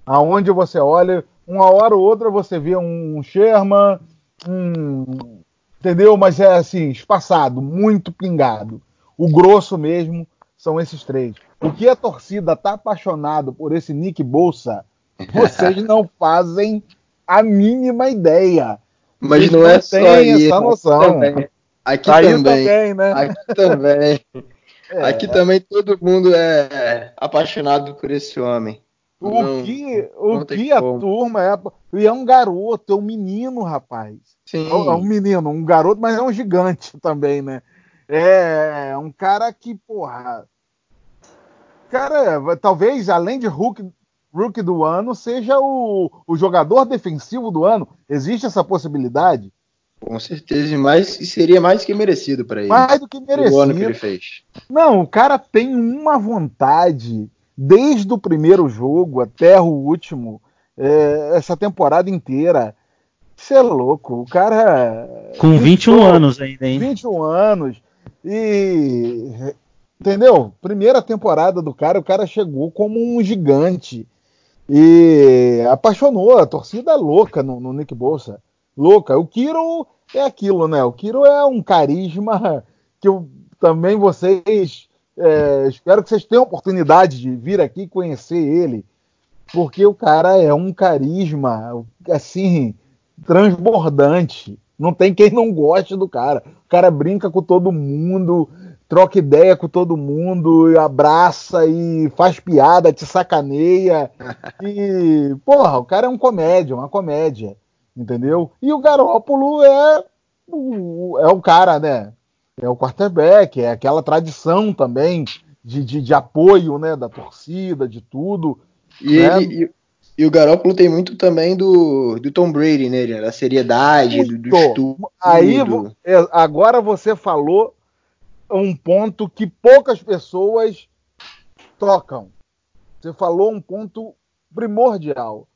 aonde você olha, uma hora ou outra você vê um Sherman, um, entendeu? Mas é assim, espaçado, muito pingado. O grosso mesmo são esses três. O que a torcida tá apaixonado por esse Nick Bolsa, vocês não fazem a mínima ideia. Mas não, não é só aí, essa noção. Também. Aqui aí também, também, né? Aqui também. É. Aqui também todo mundo é apaixonado por esse homem. O não, que, o que a como. turma é. E é um garoto, é um menino, rapaz. Sim. É, é um menino, um garoto, mas é um gigante também, né? É um cara que, porra. Cara, talvez além de Hulk, Rookie do ano, seja o, o jogador defensivo do ano. Existe essa possibilidade? Com certeza, mas seria mais que merecido para ele. Mais do que merecido. O ano que ele fez. Não, o cara tem uma vontade desde o primeiro jogo até o último, é, essa temporada inteira. Você é louco, o cara. Com 21 anos ainda, hein? 21 anos. E. Entendeu? Primeira temporada do cara, o cara chegou como um gigante. E apaixonou, a torcida é louca no, no Nick Bolsa. Louca. O Kiro é aquilo, né? O Kiro é um carisma que eu, também vocês é, espero que vocês tenham oportunidade de vir aqui conhecer ele, porque o cara é um carisma, assim, transbordante. Não tem quem não goste do cara. O cara brinca com todo mundo, troca ideia com todo mundo, abraça e faz piada, te sacaneia. E, porra, o cara é um comédia, uma comédia, entendeu? E o Garópolo é o, é o cara, né? é o quarterback, é aquela tradição também de, de, de apoio né, da torcida, de tudo. E, né? ele, e, o Garoppolo tem muito também do, do Tom Brady, né? Da seriedade, do, do estudo. Aí, é, agora você falou um ponto que poucas pessoas tocam. Você falou um ponto primordial.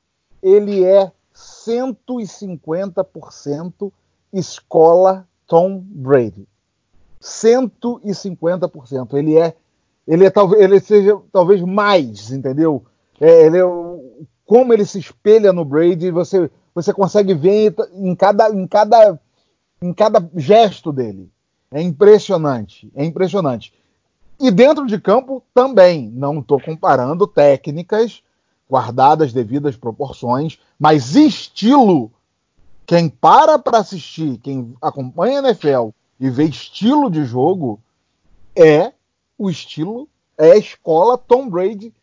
Ele é 150% escola Tom Brady. 150%. Ele é, ele é talvez, ele seja talvez mais, entendeu? É, ele é, como ele se espelha no Brady, você, você consegue ver em cada, em cada em cada gesto dele. É impressionante, é impressionante. E dentro de campo também, não estou comparando técnicas guardadas devidas proporções, mas estilo. Quem para para assistir, quem acompanha a NFL e vê estilo de jogo, é o estilo, é a escola Tom Brady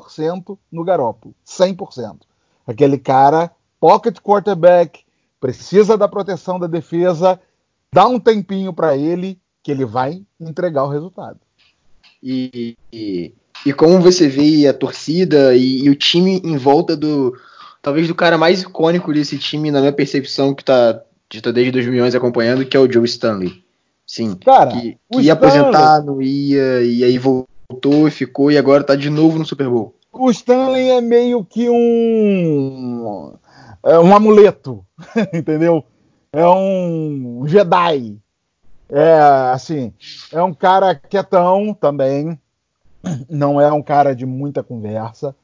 100% no Garoppolo. 100%. Aquele cara, pocket quarterback, precisa da proteção da defesa, dá um tempinho para ele que ele vai entregar o resultado. E, e, e como você vê a torcida e, e, o time em volta do. Talvez do cara mais icônico desse time, na minha percepção, que tá desde 2011 acompanhando, que é o Joe Stanley. Sim. Cara, que, que ia Stanley, aposentar, não ia, e aí voltou e ficou, e agora tá de novo no Super Bowl. O Stanley é meio que um. É um amuleto, entendeu? É um Jedi. É, assim, é um cara quietão também. Não é um cara de muita conversa.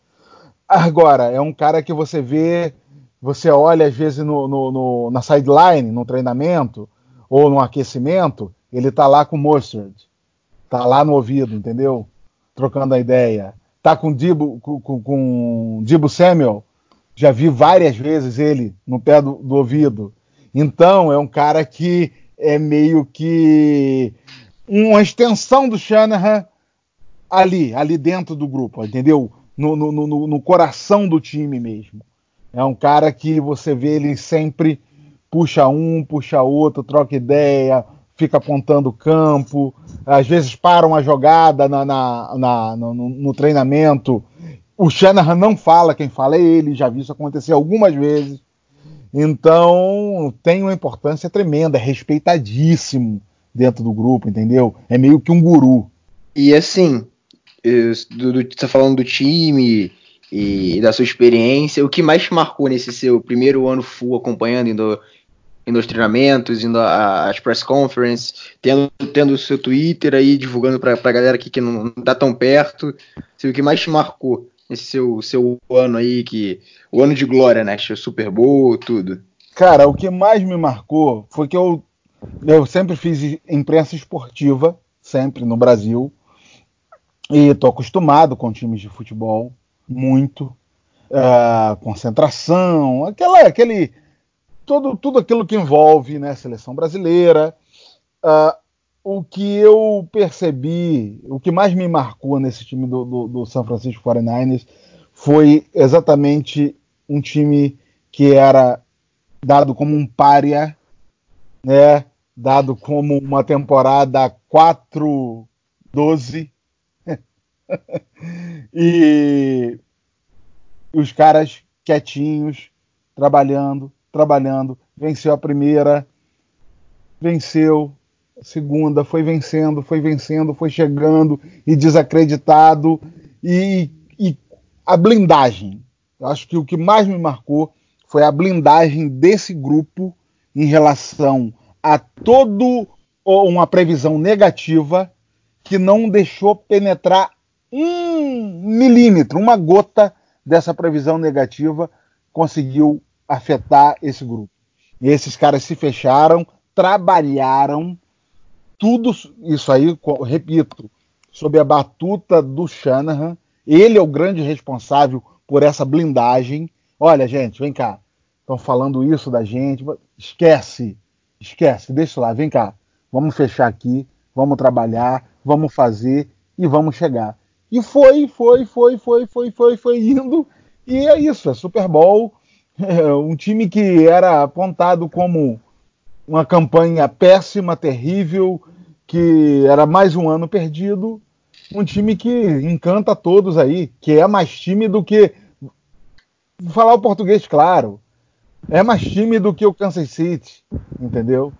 Agora, é um cara que você vê, você olha às vezes no, no, no na sideline, no treinamento, ou no aquecimento, ele tá lá com o Mustard. Tá lá no ouvido, entendeu? Trocando a ideia. Tá com Dibo, com, com, Dibo Samuel. Já vi várias vezes ele no pé do, do ouvido. Então, é um cara que é meio que uma extensão do Shanahan ali, ali dentro do grupo, entendeu? No, no, no, no, coração do time mesmo. É um cara que você vê ele sempre puxa um, puxa outro, troca ideia, fica apontando o campo, às vezes para uma jogada na, na, na no, no, treinamento. O Shanahan não fala, quem fala é ele, já vi isso acontecer algumas vezes. Então tem uma importância tremenda, é respeitadíssimo dentro do grupo, entendeu? É meio que um guru. E assim, do, do, tá falando do time e da sua experiência, o que mais te marcou nesse seu primeiro ano full acompanhando, indo aos treinamentos, indo às press conferences, tendo, tendo o seu Twitter aí, divulgando pra, pra galera aqui que não, não tá tão perto, assim, o que mais te marcou nesse seu, seu ano aí, que o ano de glória, né? Super Bowl, tudo. Cara, o que mais me marcou foi que eu, eu sempre fiz imprensa esportiva, sempre no Brasil, e tô acostumado com times de futebol, muito. Uh, concentração, aquela, aquele, todo, tudo aquilo que envolve né, seleção brasileira. Uh, o que eu percebi, o que mais me marcou nesse time do, do, do San Francisco 49ers foi exatamente um time que era dado como um pária, né? dado como uma temporada 4-12. e os caras quietinhos, trabalhando, trabalhando. Venceu a primeira, venceu segunda, foi vencendo, foi vencendo, foi chegando e desacreditado. E, e a blindagem. Eu acho que o que mais me marcou foi a blindagem desse grupo em relação a todo uma previsão negativa que não deixou penetrar um milímetro, uma gota dessa previsão negativa conseguiu afetar esse grupo. E esses caras se fecharam, trabalharam tudo isso aí, repito, sob a batuta do Shanahan. Ele é o grande responsável por essa blindagem. Olha, gente, vem cá. Estão falando isso da gente. Esquece, esquece, deixa lá, vem cá. Vamos fechar aqui, vamos trabalhar, vamos fazer e vamos chegar. E foi, foi, foi, foi, foi, foi, foi indo. E é isso, é Super Bowl. Um time que era apontado como uma campanha péssima, terrível, que era mais um ano perdido. Um time que encanta todos aí, que é mais time do que. Vou falar o português claro. É mais time do que o Kansas City, entendeu?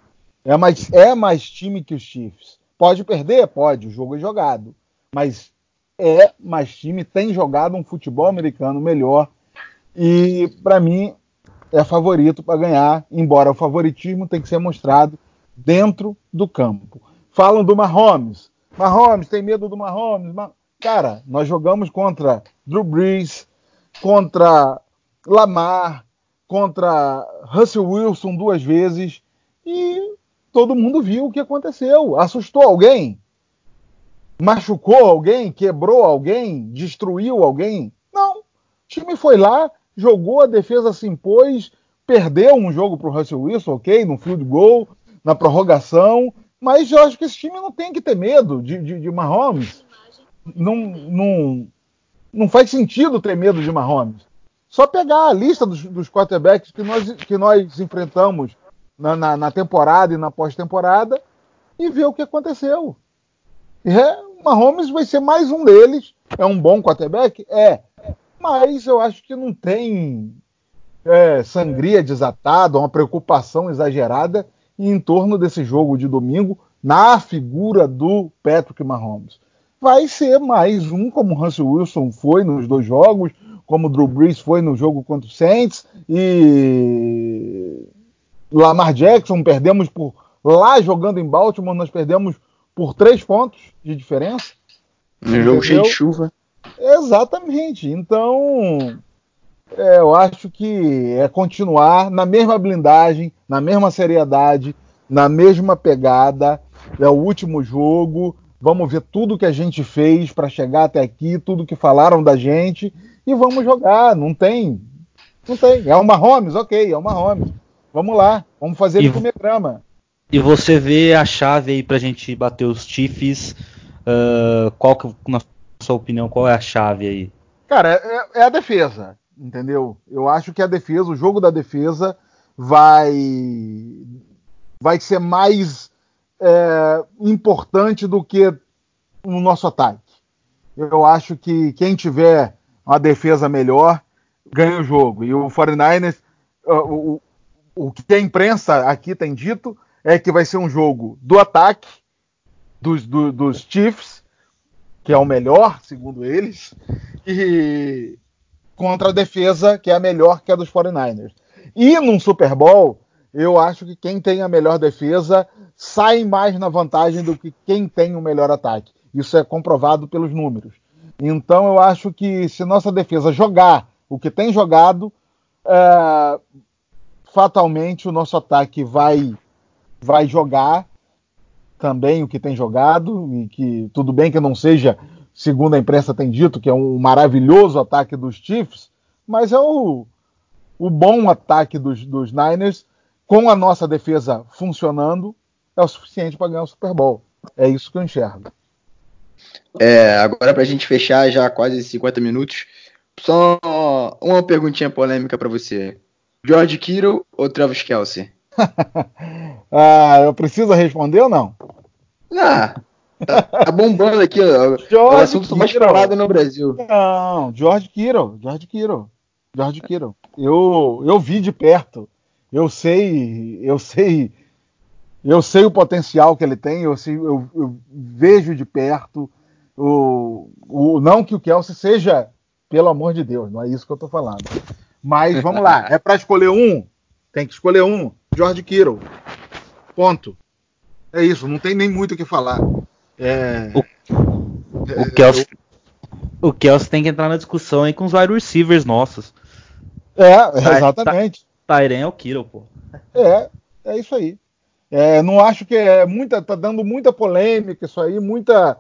É mais, é mais time que os Chiefs. Pode perder? Pode, o jogo é jogado. Mas é mais time, tem jogado um futebol americano melhor. E, para mim, é favorito para ganhar, embora o favoritismo tem que ser mostrado dentro do campo. Falam do Mahomes. Mahomes, tem medo do Mahomes? Cara, nós jogamos contra Drew Brees, contra Lamar, contra Russell Wilson duas vezes. e todo mundo viu o que aconteceu. Assustou alguém? Machucou alguém? Quebrou alguém? Destruiu alguém? Não. O time foi lá, jogou, a defesa se impôs, perdeu um jogo para o Russell Wilson, ok, no field goal, na prorrogação, mas eu acho que esse time não tem que ter medo de, de, de Mahomes. Não, não, não faz sentido ter medo de Mahomes. Só pegar a lista dos, dos quarterbacks que nós, que nós enfrentamos na, na, na temporada e na pós-temporada e ver o que aconteceu. É, Mahomes vai ser mais um deles. É um bom quarterback? É. Mas eu acho que não tem é, sangria desatada, uma preocupação exagerada em torno desse jogo de domingo na figura do Patrick Mahomes. Vai ser mais um, como o Russell Wilson foi nos dois jogos, como o Drew Brees foi no jogo contra o Saints, e Lamar Jackson, perdemos por lá jogando em Baltimore, nós perdemos por três pontos de diferença. No jogo cheio de chuva. Exatamente. Então, é, eu acho que é continuar na mesma blindagem, na mesma seriedade, na mesma pegada. É o último jogo. Vamos ver tudo que a gente fez para chegar até aqui, tudo que falaram da gente e vamos jogar. Não tem, não tem. É uma Holmes, ok, é uma Holmes. Vamos lá, vamos fazer ele comer grama. E você vê a chave aí pra gente bater os Chiefs. Uh, qual que, sua opinião, qual é a chave aí? Cara, é, é, a defesa, entendeu? Eu acho que a defesa, o jogo da defesa vai vai ser mais é, importante do que o nosso ataque. Eu acho que quem tiver uma defesa melhor ganha o jogo. E o 49ers, o, o que a imprensa aqui tem dito é que vai ser um jogo do ataque dos, do, dos Chiefs, que é o melhor, segundo eles, e contra a defesa, que é a melhor, que é dos 49ers. E num Super Bowl, eu acho que quem tem a melhor defesa sai mais na vantagem do que quem tem o melhor ataque. Isso é comprovado pelos números. Então eu acho que se nossa defesa jogar o que tem jogado, é, fatalmente o nosso ataque vai vai jogar também o que tem jogado e que tudo bem que não seja, segundo a imprensa tem dito, que é um maravilhoso ataque dos Chiefs, mas é o, o bom ataque dos, dos Niners com a nossa defesa funcionando é o suficiente para ganhar o Super Bowl. É isso que eu enxergo. É, agora para a gente fechar já quase 50 minutos, só uma perguntinha polêmica para você. George Kittle ou Travis Kelsey? ah, eu preciso responder ou não? Ah, tá, tá bombando aqui, ó. George é o assunto mais falado no Brasil. Não, George Kittle, George Kittle, George Kittle. Eu, eu vi de perto. Eu sei, eu sei, eu sei o potencial que ele tem. Eu, sei, eu, eu vejo de perto. O, o, não que o Kelsey seja, pelo amor de Deus, não é isso que eu tô falando. Mas vamos lá, é para escolher um, tem que escolher um. George Kittle. Ponto. É isso, não tem nem muito o que falar. É, o, é, o, Kelsey, eu, o Kelsey tem que entrar na discussão aí com os wide receivers nossos. É, exatamente. Tyren é o Kittle, pô. É, é isso aí. É, não acho que é muita, tá dando muita polêmica isso aí, muita.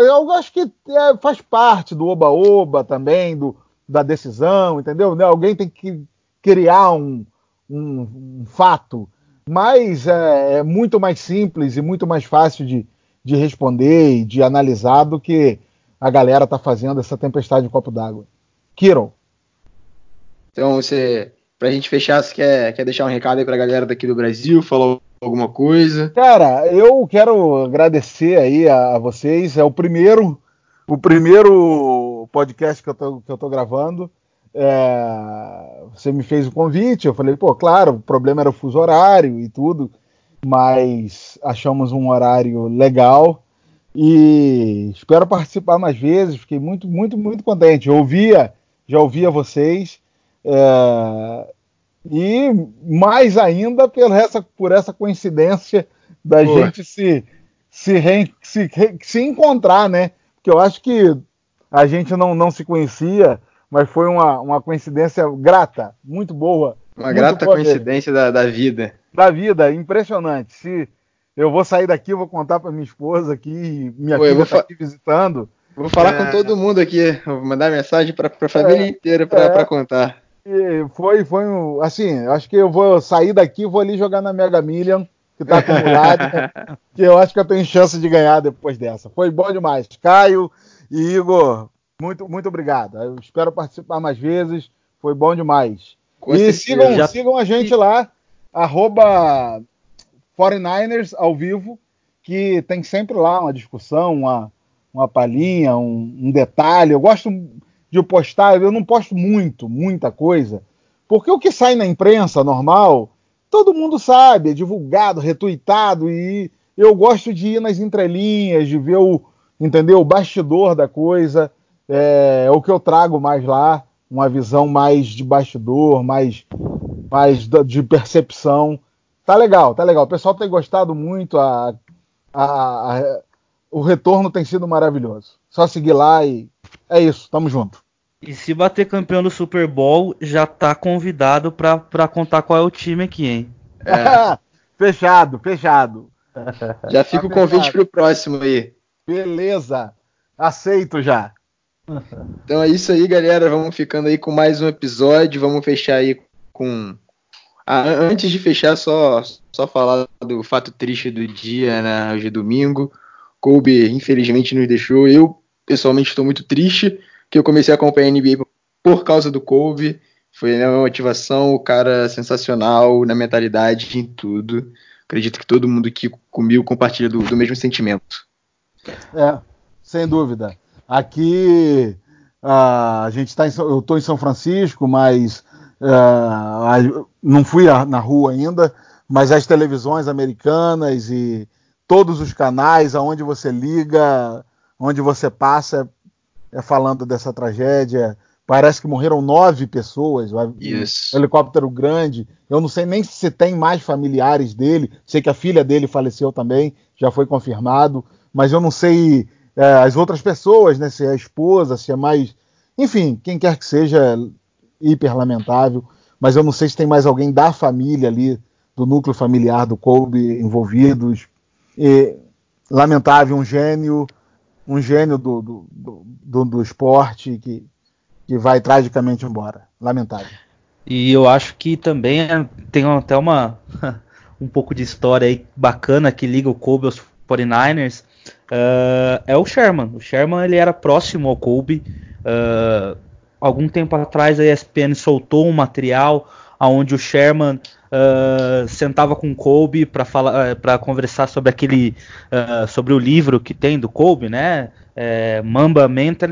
Eu acho que é, faz parte do oba-oba também, do, da decisão, entendeu? Né, alguém tem que criar um, um, um fato, mas é, é, muito mais simples e muito mais fácil de, de responder e de analisar do que a galera tá fazendo essa tempestade de copo d'água. Kiro. Então, você, pra gente fechar, você quer, quer deixar um recado aí pra galera daqui do Brasil, falar alguma coisa? Cara, eu quero agradecer aí a, a vocês. É o primeiro, o primeiro podcast que eu tô, que eu tô gravando. É, você me fez o convite, eu falei, pô, claro, o problema era o fuso horário e tudo, mas achamos um horário legal e espero participar mais vezes. Fiquei muito, muito, muito contente. Eu ouvia, já ouvia vocês é, e mais ainda por essa, por essa coincidência da pô. gente se se, re, se, se encontrar, né? Porque eu acho que a gente não, não se conhecia mas foi uma, uma coincidência grata, muito boa. Uma muito grata boa coincidência da, da, vida. da vida, impressionante. Se eu vou sair daqui, vou contar para minha esposa aqui, minha Pô, filha está aqui visitando. Vou falar é... com todo mundo aqui, vou mandar mensagem para a família é, inteira para é, contar. foi, foi um, assim, acho que eu vou sair daqui, vou ali jogar na Mega Million, que está acumulado, que eu acho que eu tenho chance de ganhar depois dessa. Foi bom demais. Caio e Igor, muito, muito obrigado. Eu espero participar mais vezes, foi bom demais. Com e sigam, já... sigam a gente lá, arroba 49ers ao vivo, que tem sempre lá uma discussão, uma, uma palhinha, um, um detalhe. Eu gosto de postar, eu não posto muito, muita coisa, porque o que sai na imprensa normal, todo mundo sabe, é divulgado, retuitado, e eu gosto de ir nas entrelinhas, de ver o, entendeu, o bastidor da coisa, é, é o que eu trago mais lá, uma visão mais de bastidor, mais, mais de percepção. Tá legal, tá legal. O pessoal tem gostado muito, a, a, a o retorno tem sido maravilhoso. Só seguir lá e é isso, tamo junto. E se bater campeão do Super Bowl, já tá convidado pra, pra contar qual é o time aqui, hein? É. fechado, fechado. Já fica tá o convite fechado. pro próximo aí. Beleza, aceito já. Então é isso aí, galera. Vamos ficando aí com mais um episódio. Vamos fechar aí com. Ah, antes de fechar, só, só falar do fato triste do dia, né? Hoje é domingo. Kobe, infelizmente, nos deixou. Eu, pessoalmente, estou muito triste que eu comecei a acompanhar a NBA por causa do Kobe. Foi né, uma motivação, o cara sensacional na mentalidade, em tudo. Acredito que todo mundo aqui comigo compartilha do, do mesmo sentimento. É, sem dúvida. Aqui uh, a gente está eu estou em São Francisco, mas uh, não fui na rua ainda, mas as televisões americanas e todos os canais, aonde você liga, onde você passa, é falando dessa tragédia. Parece que morreram nove pessoas. Isso. Um helicóptero grande. Eu não sei nem se tem mais familiares dele. Sei que a filha dele faleceu também, já foi confirmado. Mas eu não sei é, as outras pessoas, né? Se é a esposa, se é mais. Enfim, quem quer que seja, hiper lamentável. Mas eu não sei se tem mais alguém da família ali, do núcleo familiar do Kobe envolvidos. E, lamentável, um gênio, um gênio do, do, do, do esporte que, que vai tragicamente embora. Lamentável. E eu acho que também é, tem até uma um pouco de história aí bacana que liga o Kobe aos 49ers. Uh, é o Sherman. O Sherman ele era próximo ao Kobe. Uh, algum tempo atrás a ESPN soltou um material onde o Sherman uh, sentava com o Kobe para falar, para conversar sobre aquele, uh, sobre o livro que tem do Kobe, né? É, Mamba Mental.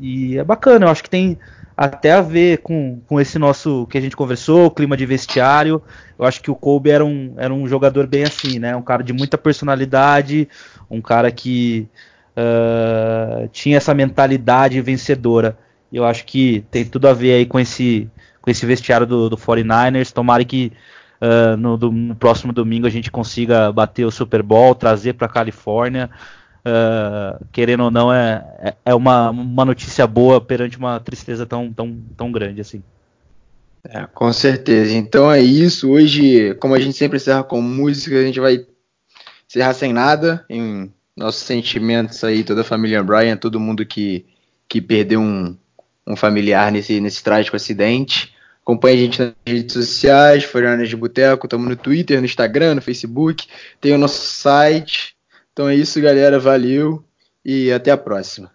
E é bacana. Eu acho que tem até a ver com, com esse nosso que a gente conversou, clima de vestiário. Eu acho que o Kobe era um, era um jogador bem assim, né? Um cara de muita personalidade, um cara que uh, tinha essa mentalidade vencedora. Eu acho que tem tudo a ver aí com esse com esse vestiário do, do 49ers. Tomara que uh, no, do, no, próximo domingo a gente consiga bater o Super Bowl, trazer para a Califórnia. Uh, querendo ou não, é, é, é uma, uma notícia boa perante uma tristeza tão, tão, tão grande assim. É, com certeza. Então é isso. Hoje, como a gente sempre encerra com música, a gente vai encerrar sem nada. Em nossos sentimentos aí, toda a família Brian, todo mundo que, que perdeu um, um familiar nesse, nesse trágico acidente. Acompanhe a gente nas redes sociais, Florianas de Boteco, estamos no Twitter, no Instagram, no Facebook, tem o nosso site. Então é isso, galera. Valeu e até a próxima.